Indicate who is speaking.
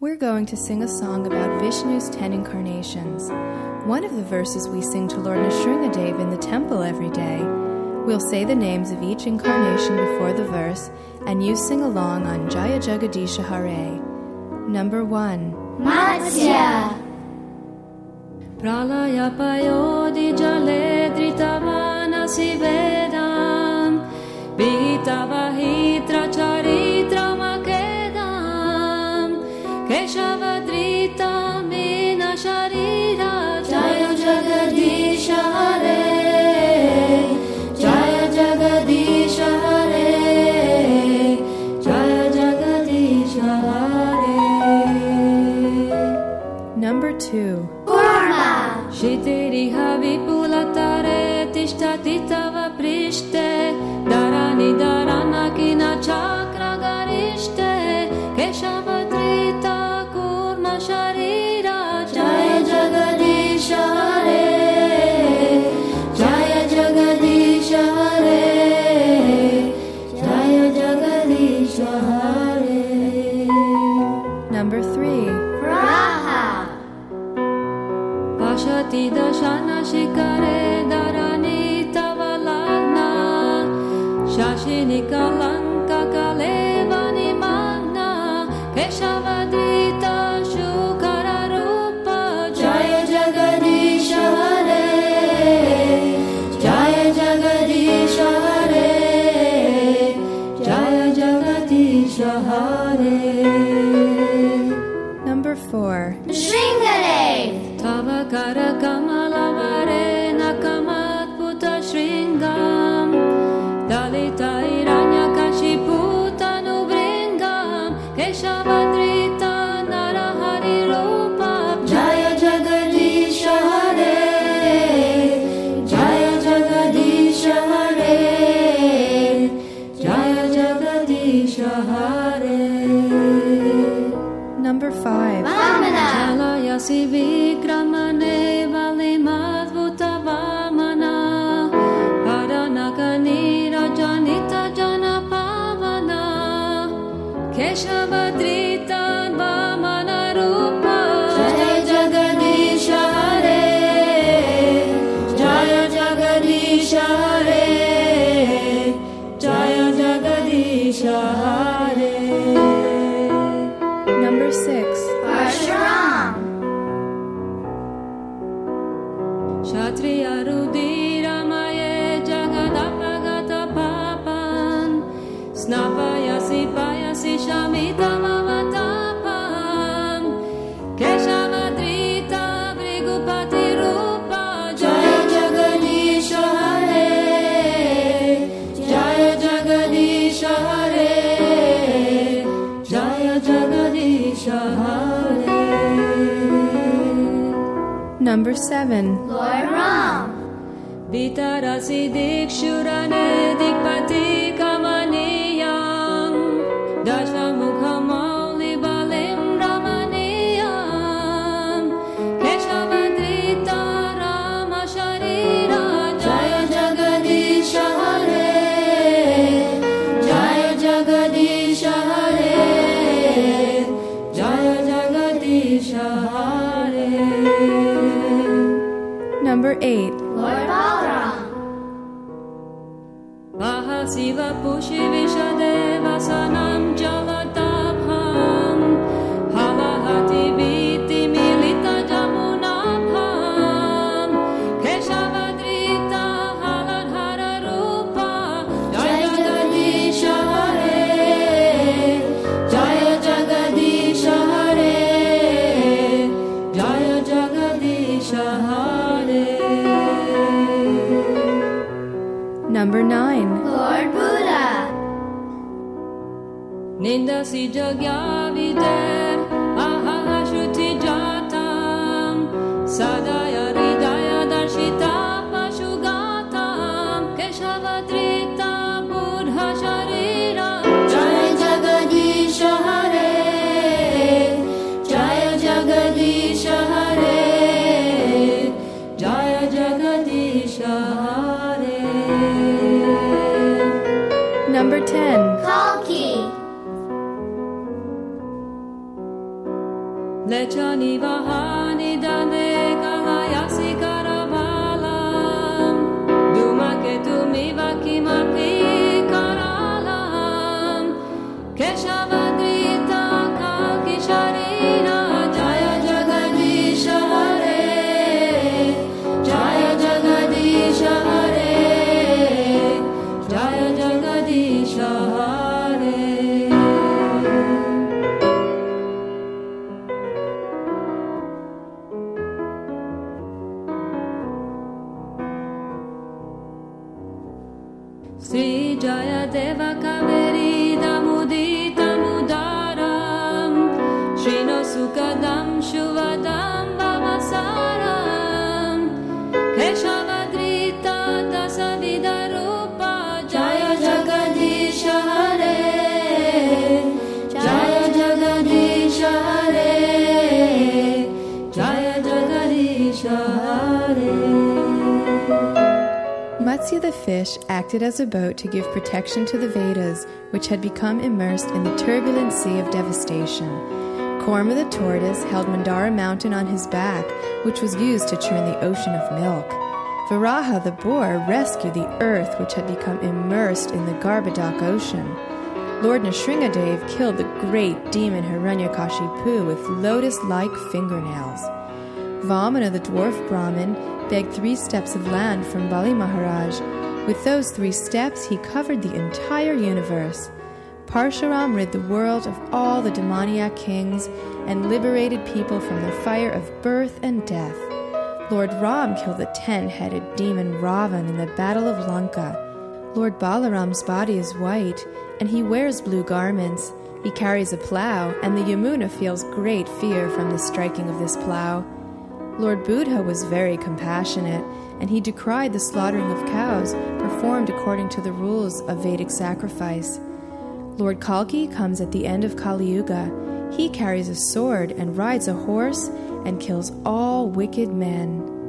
Speaker 1: We're going to sing a song about Vishnu's ten incarnations. One of the verses we sing to Lord Nrsingadev in the temple every day. We'll say the names of each incarnation before the verse, and you sing along on Jaya Jagadisha Hare. Number one.
Speaker 2: Matsya.
Speaker 3: Pralayapayodi jale dhritavana vedam Vitavahitra charitra
Speaker 1: Number three.
Speaker 2: Raha
Speaker 3: Pashati dashana shikare dharani tavalagna. Shashini kalanka kalevani
Speaker 1: Number five.
Speaker 2: Vamana.
Speaker 3: Chalayasi vikramane valimadvuta vamana Paranakanira janita jana pavana Keshavadrita vamana rupa
Speaker 2: Jaya Jagadisha Hare. Jaya Jagadisha Hare. Jaya Jagadisha Hare
Speaker 3: Snapayasi payasi shamitamavatapam
Speaker 1: Number seven.
Speaker 2: Lord Ram.
Speaker 3: Vitarasi dikshurane dikpati kamaniyam. Dashamukhamali balim ramaniyam. Keshavadrita rama sharira.
Speaker 2: Jaya Jagadisha Hare. Jaya Jagadisha Hare. Jaya Jagadisha Hare
Speaker 1: Number eight.
Speaker 2: Lord Balaram
Speaker 3: Mahasiva pushi vishadeva sanam jalatapam
Speaker 2: Linda
Speaker 1: si giocavi
Speaker 2: te.
Speaker 3: Lechani vahani dane kalayasi karavalam tumi Jaya Dev Kaveri
Speaker 1: Matsya the fish acted as a boat to give protection to the Vedas, which had become immersed in the turbulent sea of devastation. Kurma the tortoise held Mandara mountain on his back, which was used to churn the ocean of milk. Varaha the boar rescued the earth, which had become immersed in the Garbhodak ocean. Lord Nrsingadev killed the great demon Hiranyakashipu with lotus-like fingernails. Vamana, the dwarf Brahmin, begged three steps of land from Bali Maharaj. With those three steps, he covered the entire universe. Parshuram rid the world of all the demoniac kings and liberated people from the fire of birth and death. Lord Ram killed the ten headed demon Ravan in the Battle of Lanka. Lord Balaram's body is white, and he wears blue garments. He carries a plow, and the Yamuna feels great fear from the striking of this plow. Lord Buddha was very compassionate, and he decried the slaughtering of cows performed according to the rules of Vedic sacrifice. Lord Kalki comes at the end of Kali Yuga. He carries a sword and rides a horse and kills all wicked men.